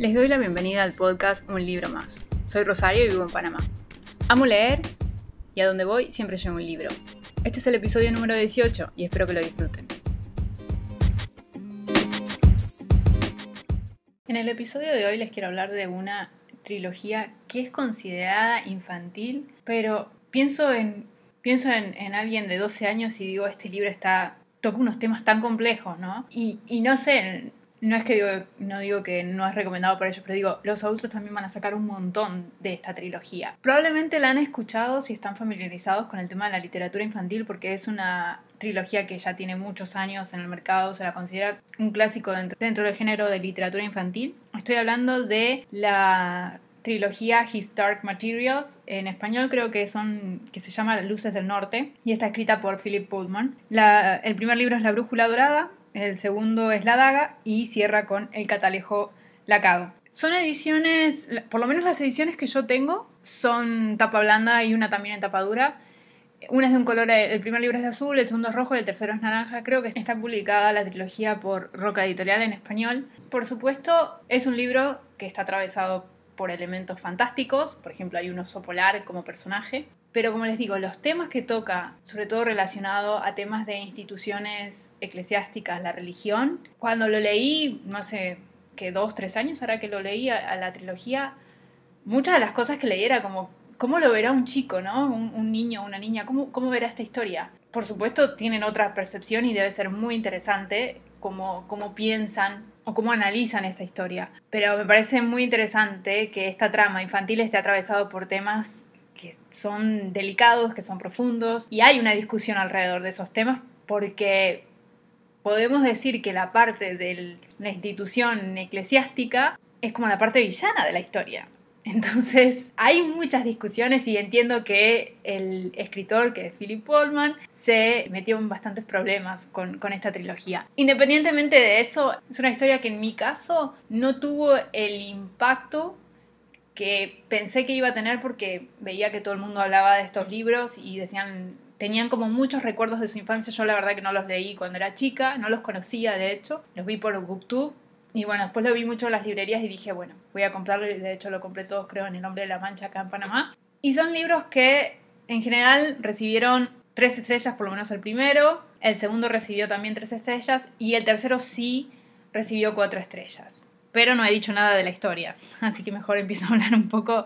Les doy la bienvenida al podcast Un libro más. Soy Rosario y vivo en Panamá. Amo leer y a donde voy siempre llevo un libro. Este es el episodio número 18 y espero que lo disfruten. En el episodio de hoy les quiero hablar de una trilogía que es considerada infantil, pero pienso en, pienso en, alguien de 12 años y digo, este libro está toca unos temas tan complejos, ¿no? Y, y no sé, no es que digo, no digo que no es recomendado para ellos, pero digo, los adultos también van a sacar un montón de esta trilogía. Probablemente la han escuchado si están familiarizados con el tema de la literatura infantil, porque es una trilogía que ya tiene muchos años en el mercado, se la considera un clásico dentro, del género de literatura infantil. Estoy hablando de la trilogía His Dark Materials. En español creo que son que se llama Luces del Norte y está escrita por Philip Pullman. el primer libro es La Brújula Dorada, el segundo es La Daga y cierra con El Catalejo Lacado. Son ediciones, por lo menos las ediciones que yo tengo, son tapa blanda y una también en tapa dura. Una es de un color, el primer libro es azul, el segundo es rojo y el tercero es naranja. Creo que está publicada la trilogía por Roca Editorial en español. Por supuesto, es un libro que está atravesado por elementos fantásticos, por ejemplo hay un oso polar como personaje, pero como les digo, los temas que toca, sobre todo relacionado a temas de instituciones eclesiásticas, la religión, cuando lo leí, no sé, que dos, tres años ahora que lo leí a, la trilogía, muchas de las cosas que leí era como, ¿cómo lo verá un chico, no? Un, niño, una niña, ¿cómo, ¿cómo verá esta historia? Por supuesto tienen otra percepción y debe ser muy interesante cómo, cómo piensan o cómo analizan esta historia. Pero me parece muy interesante que esta trama infantil esté atravesado por temas que son delicados, que son profundos, y hay una discusión alrededor de esos temas porque podemos decir que la parte de la institución eclesiástica es como la parte villana de la historia. Entonces, hay muchas discusiones y entiendo que el escritor, que es Philip Pullman, se metió en bastantes problemas con, con, esta trilogía. Independientemente de eso, es una historia que en mi caso no tuvo el impacto que pensé que iba a tener porque veía que todo el mundo hablaba de estos libros y decían tenían como muchos recuerdos de su infancia. Yo la verdad que no los leí cuando era chica, no los conocía de hecho, los vi por Booktube y bueno, después lo vi mucho en las librerías y dije, bueno, voy a comprarlo y de hecho lo compré todos creo en el nombre de la mancha acá en Panamá. Y son libros que en general recibieron tres estrellas, por lo menos el primero, el segundo recibió también tres estrellas y el tercero sí recibió cuatro estrellas pero no he dicho nada de la historia, así que mejor empiezo a hablar un poco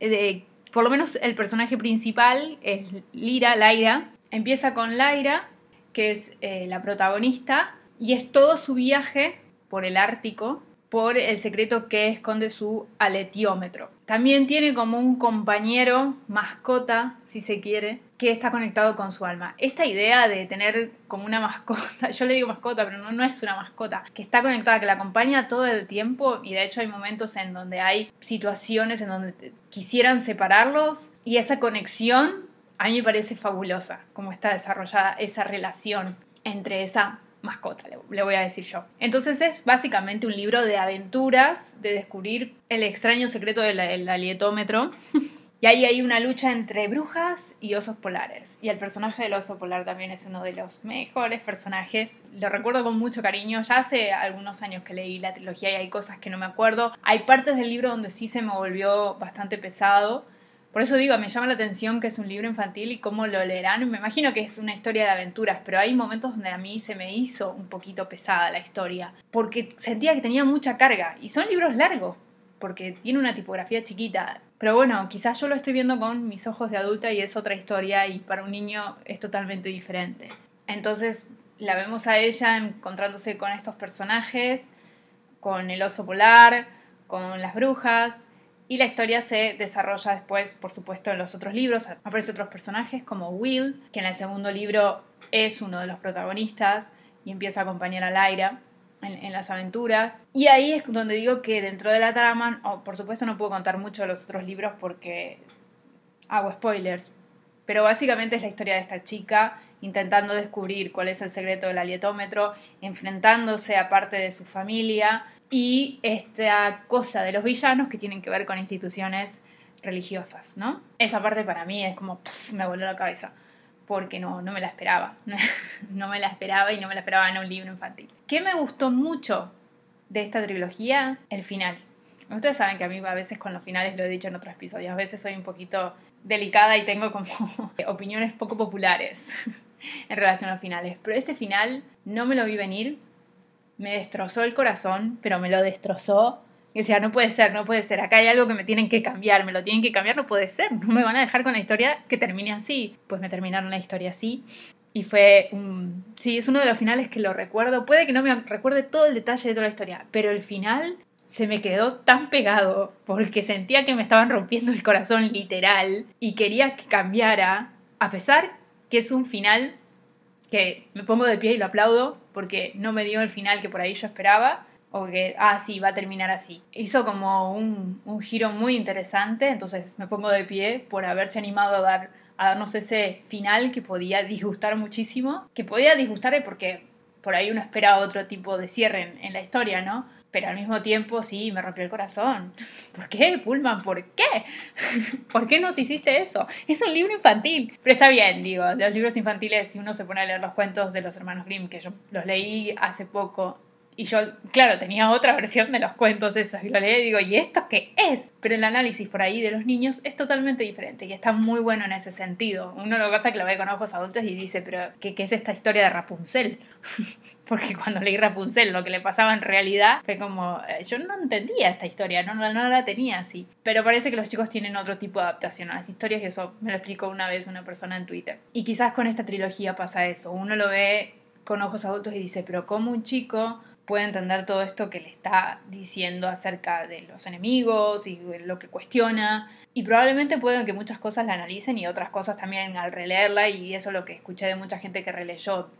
de, por lo menos el personaje principal es Lira, Laira, empieza con Laira, que es eh, la protagonista, y es todo su viaje por el Ártico, por el secreto que esconde su aletiómetro. También tiene como un compañero, mascota, si se quiere, que está conectado con su alma. Esta idea de tener como una mascota, yo le digo mascota, pero no, no es una mascota, que está conectada, que la acompaña todo el tiempo y de hecho hay momentos en donde hay situaciones en donde quisieran separarlos y esa conexión a mí me parece fabulosa, cómo está desarrollada esa relación entre esa mascota, le, voy a decir yo. Entonces es básicamente un libro de aventuras, de descubrir el extraño secreto del alietómetro. y ahí hay una lucha entre brujas y osos polares. Y el personaje del oso polar también es uno de los mejores personajes. Lo recuerdo con mucho cariño. Ya hace algunos años que leí la trilogía y hay cosas que no me acuerdo. Hay partes del libro donde sí se me volvió bastante pesado por eso digo, me llama la atención que es un libro infantil y cómo lo leerán. Me imagino que es una historia de aventuras, pero hay momentos donde a mí se me hizo un poquito pesada la historia, porque sentía que tenía mucha carga. Y son libros largos, porque tiene una tipografía chiquita. Pero bueno, quizás yo lo estoy viendo con mis ojos de adulta y es otra historia y para un niño es totalmente diferente. Entonces la vemos a ella encontrándose con estos personajes, con el oso polar, con las brujas, y la historia se desarrolla después, por supuesto, en los otros libros. Aparecen otros personajes como Will, que en el segundo libro es uno de los protagonistas y empieza a acompañar a Lyra en, las aventuras. Y ahí es donde digo que dentro de la trama, por supuesto no puedo contar mucho de los otros libros porque hago spoilers, pero básicamente es la historia de esta chica intentando descubrir cuál es el secreto del alietómetro, enfrentándose a parte de su familia y esta cosa de los villanos que tienen que ver con instituciones religiosas, ¿no? Esa parte para mí es como, me voló la cabeza, porque no, no me la esperaba, no me la esperaba y no me la esperaba en un libro infantil. ¿Qué me gustó mucho de esta trilogía? El final. Ustedes saben que a mí a veces con los finales, lo he dicho en otros episodios, a veces soy un poquito delicada y tengo como opiniones poco populares en relación a los finales. Pero este final no me lo vi venir, me destrozó el corazón, pero me lo destrozó. Y decía, no puede ser, no puede ser, acá hay algo que me tienen que cambiar, me lo tienen que cambiar, no puede ser, no me van a dejar con la historia que termine así. Pues me terminaron la historia así. Y fue un... Sí, es uno de los finales que lo recuerdo. Puede que no me recuerde todo el detalle de toda la historia, pero el final se me quedó tan pegado porque sentía que me estaban rompiendo el corazón literal y quería que cambiara, a pesar que es un final que me pongo de pie y lo aplaudo porque no me dio el final que por ahí yo esperaba o que, ah, sí, va a terminar así. Hizo como un, un giro muy interesante, entonces me pongo de pie por haberse animado a dar a darnos ese final que podía disgustar muchísimo, que podía disgustar porque por ahí uno espera otro tipo de cierre en, la historia, ¿no? Pero al mismo tiempo sí, me rompió el corazón. ¿Por qué, Pullman? ¿Por qué? ¿Por qué nos hiciste eso? Es un libro infantil. Pero está bien, digo, los libros infantiles, si uno se pone a leer los cuentos de los hermanos Grimm, que yo los leí hace poco y yo, claro, tenía otra versión de los cuentos esos y lo leí y digo, ¿y esto qué es? Pero el análisis por ahí de los niños es totalmente diferente y está muy bueno en ese sentido. Uno lo que pasa es que lo ve con ojos adultos y dice, pero ¿qué, qué es esta historia de Rapunzel? Porque cuando leí Rapunzel lo que le pasaba en realidad fue como, eh, yo no entendía esta historia, no, no la tenía así. Pero parece que los chicos tienen otro tipo de adaptación a las historias y eso me lo explicó una vez una persona en Twitter. Y quizás con esta trilogía pasa eso. Uno lo ve con ojos adultos y dice, pero ¿cómo un chico puede entender todo esto que le está diciendo acerca de los enemigos y lo que cuestiona. Y probablemente pueden que muchas cosas la analicen y otras cosas también al releerla, y eso es lo que escuché de mucha gente que releyó.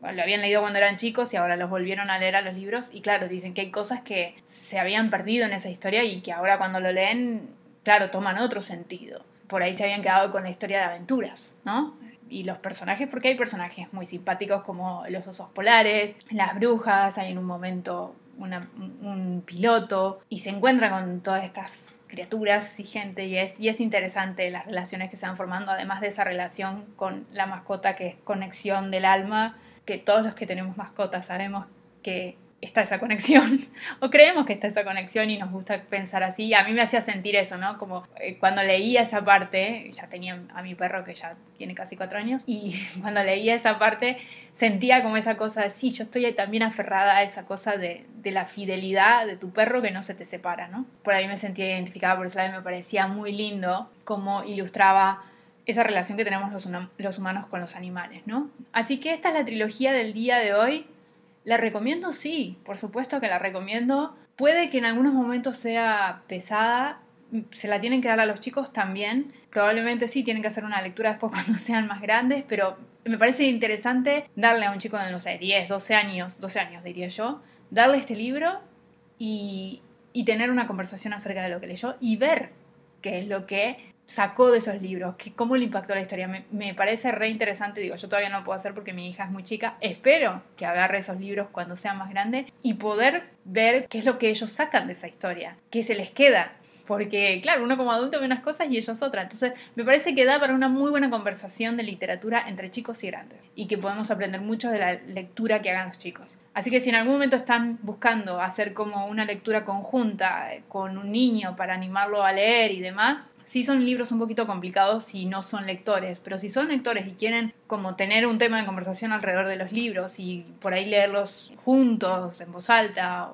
lo habían leído cuando eran chicos y ahora los volvieron a leer a los libros. Y claro, dicen que hay cosas que se habían perdido en esa historia y que ahora cuando lo leen, claro, toman otro sentido. Por ahí se habían quedado con la historia de aventuras, ¿no? Y los personajes, porque hay personajes muy simpáticos como los osos polares, las brujas, hay en un momento un piloto y se encuentra con todas estas criaturas y gente y es, y es interesante las relaciones que se van formando, además de esa relación con la mascota que es conexión del alma, que todos los que tenemos mascotas sabemos que está esa conexión, o creemos que está esa conexión y nos gusta pensar así. A mí me hacía sentir eso, ¿no? Como eh, cuando leía esa parte, ya tenía a mi perro que ya tiene casi cuatro años, y cuando leía esa parte sentía como esa cosa de, sí, yo estoy también aferrada a esa cosa de, de la fidelidad de tu perro que no se te separa, ¿no? Por ahí me sentía identificada, por eso me parecía muy lindo cómo ilustraba esa relación que tenemos los humanos con los animales, ¿no? Así que esta es la trilogía del día de hoy ¿La recomiendo? Sí, por supuesto que la recomiendo. Puede que en algunos momentos sea pesada, se la tienen que dar a los chicos también. Probablemente sí, tienen que hacer una lectura después cuando sean más grandes, pero me parece interesante darle a un chico de, no sé, 10, 12 años, 12 años diría yo, darle este libro y, y tener una conversación acerca de lo que leyó y ver qué es lo que sacó de esos libros, que, cómo le impactó la historia. Me, parece re interesante, digo, yo todavía no lo puedo hacer porque mi hija es muy chica, espero que agarre esos libros cuando sea más grande y poder ver qué es lo que ellos sacan de esa historia, qué se les queda, porque, claro, uno como adulto ve unas cosas y ellos otras. Entonces, me parece que da para una muy buena conversación de literatura entre chicos y grandes. Y que podemos aprender mucho de la lectura que hagan los chicos. Así que si en algún momento están buscando hacer como una lectura conjunta eh, con un niño para animarlo a leer y demás, sí son libros un poquito complicados si no son lectores, pero si son lectores y quieren como tener un tema de conversación alrededor de los libros y por ahí leerlos juntos, en voz alta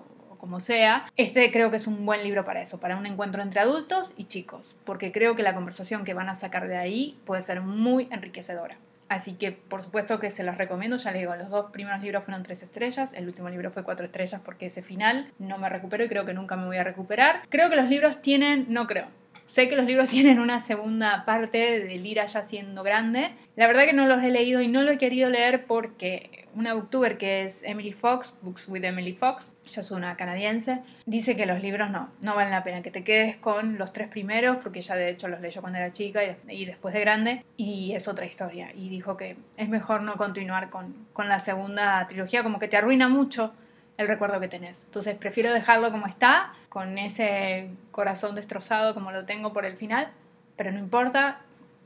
como sea, este creo que es un buen libro para eso, para un encuentro entre adultos y chicos, porque creo que la conversación que van a sacar de ahí puede ser muy enriquecedora. Así que por supuesto que se los recomiendo, ya les digo, los dos primeros libros fueron tres estrellas, el último libro fue cuatro estrellas porque ese final no me recupero y creo que nunca me voy a recuperar. Creo que los libros tienen, no creo, Sé que los libros tienen una segunda parte de Lira ya siendo grande. La verdad que no los he leído y no lo he querido leer porque una booktuber que es Emily Fox, Books with Emily Fox, ella es una canadiense, dice que los libros no, no valen la pena, que te quedes con los tres primeros, porque ella de hecho los leyó cuando era chica y, después de grande, y es otra historia. Y dijo que es mejor no continuar con, con la segunda trilogía, como que te arruina mucho el recuerdo que tenés. Entonces prefiero dejarlo como está, con ese corazón destrozado como lo tengo por el final, pero no importa,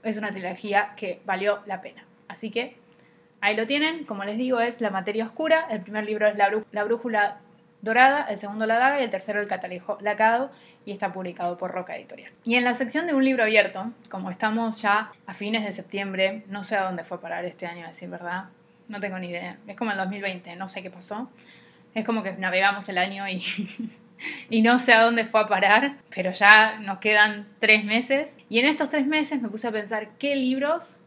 es una trilogía que valió la pena. Así que ahí lo tienen, como les digo, es La materia oscura, el primer libro es La, la brújula Dorada, el segundo La Daga y el tercero El Catalejo Lacado y está publicado por Roca Editorial. Y en la sección de un libro abierto, como estamos ya a fines de septiembre, no sé a dónde fue parar este año, a decir verdad, no tengo ni idea. Es como el 2020, no sé qué pasó. Es como que navegamos el año y, y no sé a dónde fue a parar, pero ya nos quedan tres meses. Y en estos tres meses me puse a pensar qué libros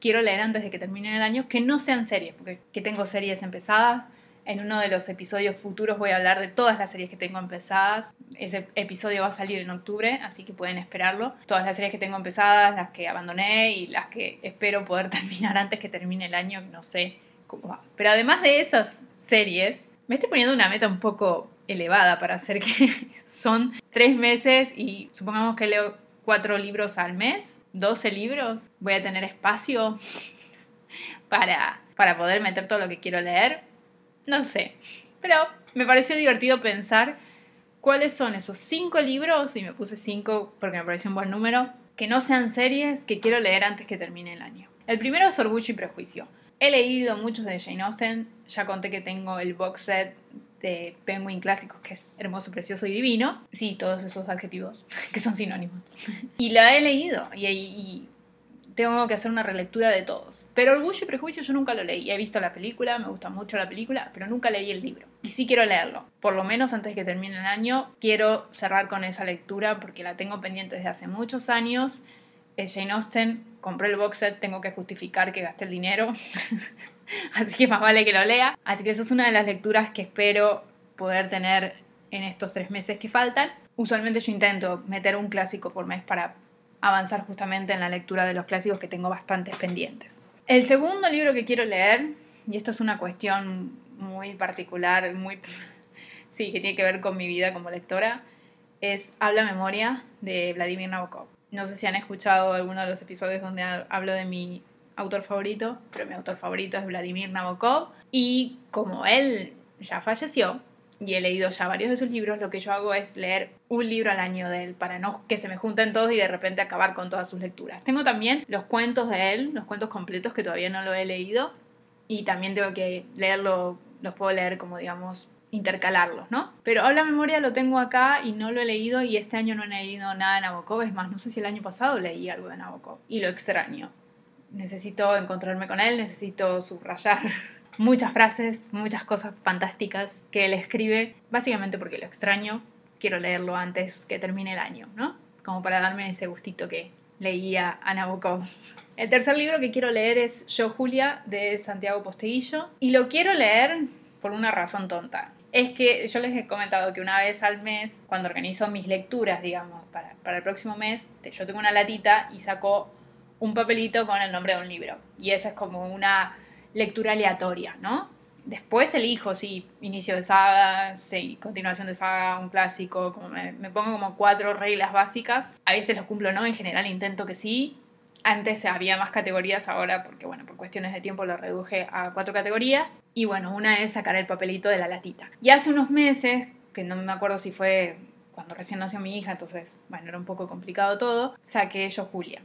quiero leer antes de que termine el año que no sean series, porque que tengo series empezadas. En uno de los episodios futuros voy a hablar de todas las series que tengo empezadas. Ese episodio va a salir en octubre, así que pueden esperarlo. Todas las series que tengo empezadas, las que abandoné y las que espero poder terminar antes que termine el año, no sé cómo va. Pero además de esas series, me estoy poniendo una meta un poco elevada para hacer que son tres meses y supongamos que leo cuatro libros al mes, 12 libros, voy a tener espacio para, para poder meter todo lo que quiero leer. No sé, pero me pareció divertido pensar cuáles son esos cinco libros, y me puse cinco porque me pareció un buen número, que no sean series que quiero leer antes que termine el año. El primero es Orgullo y Prejuicio. He leído muchos de Jane Austen, ya conté que tengo el box set de Penguin Clásicos, que es hermoso, precioso y divino. Sí, todos esos adjetivos que son sinónimos. y la he leído y, y, tengo que hacer una relectura de todos. Pero Orgullo y Prejuicio yo nunca lo leí. He visto la película, me gusta mucho la película, pero nunca leí el libro. Y sí quiero leerlo. Por lo menos antes que termine el año, quiero cerrar con esa lectura porque la tengo pendiente desde hace muchos años. Jane Austen, compré el box set, tengo que justificar que gasté el dinero. Así que más vale que lo lea. Así que esa es una de las lecturas que espero poder tener en estos tres meses que faltan. Usualmente yo intento meter un clásico por mes para avanzar justamente en la lectura de los clásicos que tengo bastantes pendientes. El segundo libro que quiero leer, y esto es una cuestión muy particular, muy... sí, que tiene que ver con mi vida como lectora, es Habla Memoria de Vladimir Nabokov. No sé si han escuchado alguno de los episodios donde hablo de mi autor favorito, pero mi autor favorito es Vladimir Nabokov. Y como él ya falleció, y he leído ya varios de sus libros, lo que yo hago es leer un libro al año de él para no que se me junten todos y de repente acabar con todas sus lecturas. Tengo también los cuentos de él, los cuentos completos que todavía no lo he leído y también tengo que leerlo, los puedo leer como digamos intercalarlos, ¿no? Pero Habla Memoria lo tengo acá y no lo he leído y este año no he leído nada de Nabokov, es más, no sé si el año pasado leí algo de Nabokov y lo extraño. Necesito encontrarme con él, necesito subrayar muchas frases, muchas cosas fantásticas que él escribe, básicamente porque lo extraño, quiero leerlo antes que termine el año, ¿no? Como para darme ese gustito que leía a Nabokov. El tercer libro que quiero leer es Yo Julia de Santiago Posteguillo y lo quiero leer por una razón tonta. Es que yo les he comentado que una vez al mes, cuando organizo mis lecturas, digamos, para, para el próximo mes, yo tengo una latita y saco un papelito con el nombre de un libro. Y esa es como una lectura aleatoria, ¿no? Después elijo si inicio de saga, si continuación de saga, un clásico, como me, me, pongo como cuatro reglas básicas. A veces los cumplo no, en general intento que sí. Antes había más categorías, ahora porque bueno, por cuestiones de tiempo lo reduje a cuatro categorías. Y bueno, una es sacar el papelito de la latita. Y hace unos meses, que no me acuerdo si fue cuando recién nació mi hija, entonces, bueno, era un poco complicado todo, saqué yo Julia.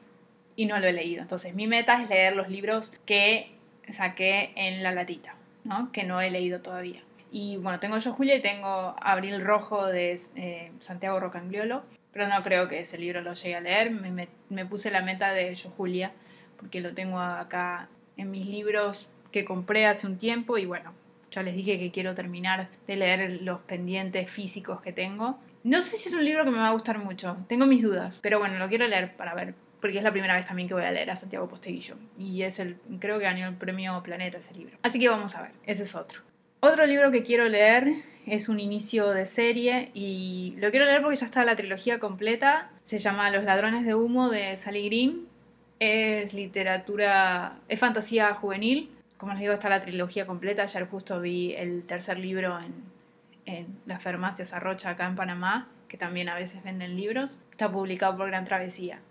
Y no lo he leído. Entonces mi meta es leer los libros que saqué en la latita, ¿no? Que no he leído todavía. Y bueno, tengo yo Julia y tengo Abril Rojo de eh, Santiago Rocangliolo, pero no creo que ese libro lo llegue a leer. Me, me, puse la meta de yo Julia, porque lo tengo acá en mis libros que compré hace un tiempo y bueno, ya les dije que quiero terminar de leer los pendientes físicos que tengo. No sé si es un libro que me va a gustar mucho, tengo mis dudas, pero bueno, lo quiero leer para ver porque es la primera vez también que voy a leer a Santiago Posteguillo. Y es el, creo que ganó el premio Planeta ese libro. Así que vamos a ver, ese es otro. Otro libro que quiero leer es un inicio de serie y lo quiero leer porque ya está la trilogía completa. Se llama Los ladrones de humo de Sally Green. Es literatura, es fantasía juvenil. Como les digo, está la trilogía completa. Ayer justo vi el tercer libro en, en las farmacias Arrocha acá en Panamá, que también a veces venden libros. Está publicado por Gran Travesía.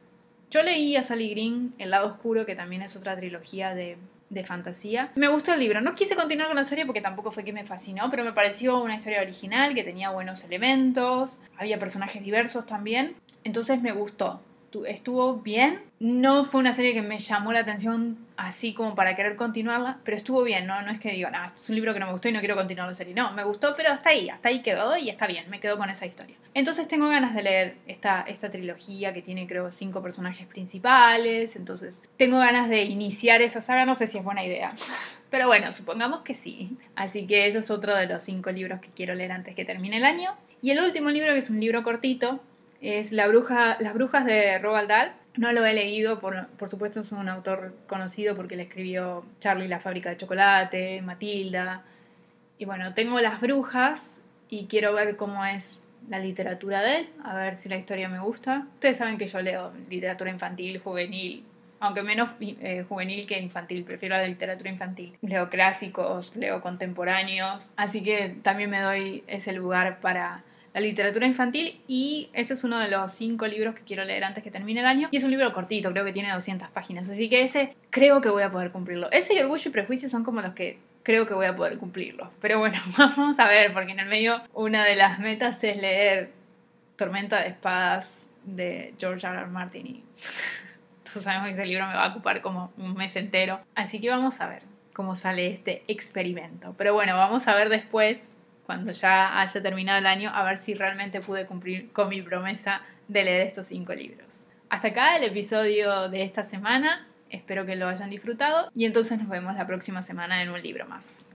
Yo leí a Sally Green, El lado oscuro, que también es otra trilogía de, de fantasía. Me gustó el libro. No quise continuar con la serie porque tampoco fue que me fascinó, pero me pareció una historia original que tenía buenos elementos, había personajes diversos también. Entonces me gustó. Estuvo bien. No fue una serie que me llamó la atención así como para querer continuarla, pero estuvo bien, ¿no? No es que diga, no, es un libro que no me gustó y no quiero continuar la serie. No, me gustó, pero hasta ahí, hasta ahí quedó y está bien, me quedo con esa historia. Entonces tengo ganas de leer esta, esta trilogía que tiene creo cinco personajes principales, entonces tengo ganas de iniciar esa saga, no sé si es buena idea. Pero bueno, supongamos que sí. Así que ese es otro de los cinco libros que quiero leer antes que termine el año. Y el último libro, que es un libro cortito, es La bruja, Las brujas de Roald Dahl. No lo he leído, por, por, supuesto es un autor conocido porque le escribió Charlie la fábrica de chocolate, Matilda. Y bueno, tengo Las brujas y quiero ver cómo es la literatura de él, a ver si la historia me gusta. Ustedes saben que yo leo literatura infantil, juvenil, aunque menos eh, juvenil que infantil, prefiero la literatura infantil. Leo clásicos, leo contemporáneos, así que también me doy ese lugar para la literatura infantil y ese es uno de los cinco libros que quiero leer antes que termine el año y es un libro cortito, creo que tiene 200 páginas, así que ese creo que voy a poder cumplirlo. Ese y Orgullo y Prejuicio son como los que creo que voy a poder cumplirlo. Pero bueno, vamos a ver, porque en el medio una de las metas es leer Tormenta de Espadas de George R. R. Martin y todos sabemos que ese libro me va a ocupar como un mes entero. Así que vamos a ver cómo sale este experimento. Pero bueno, vamos a ver después cuando ya haya terminado el año, a ver si realmente pude cumplir con mi promesa de leer estos cinco libros. Hasta acá el episodio de esta semana. Espero que lo hayan disfrutado y entonces nos vemos la próxima semana en un libro más.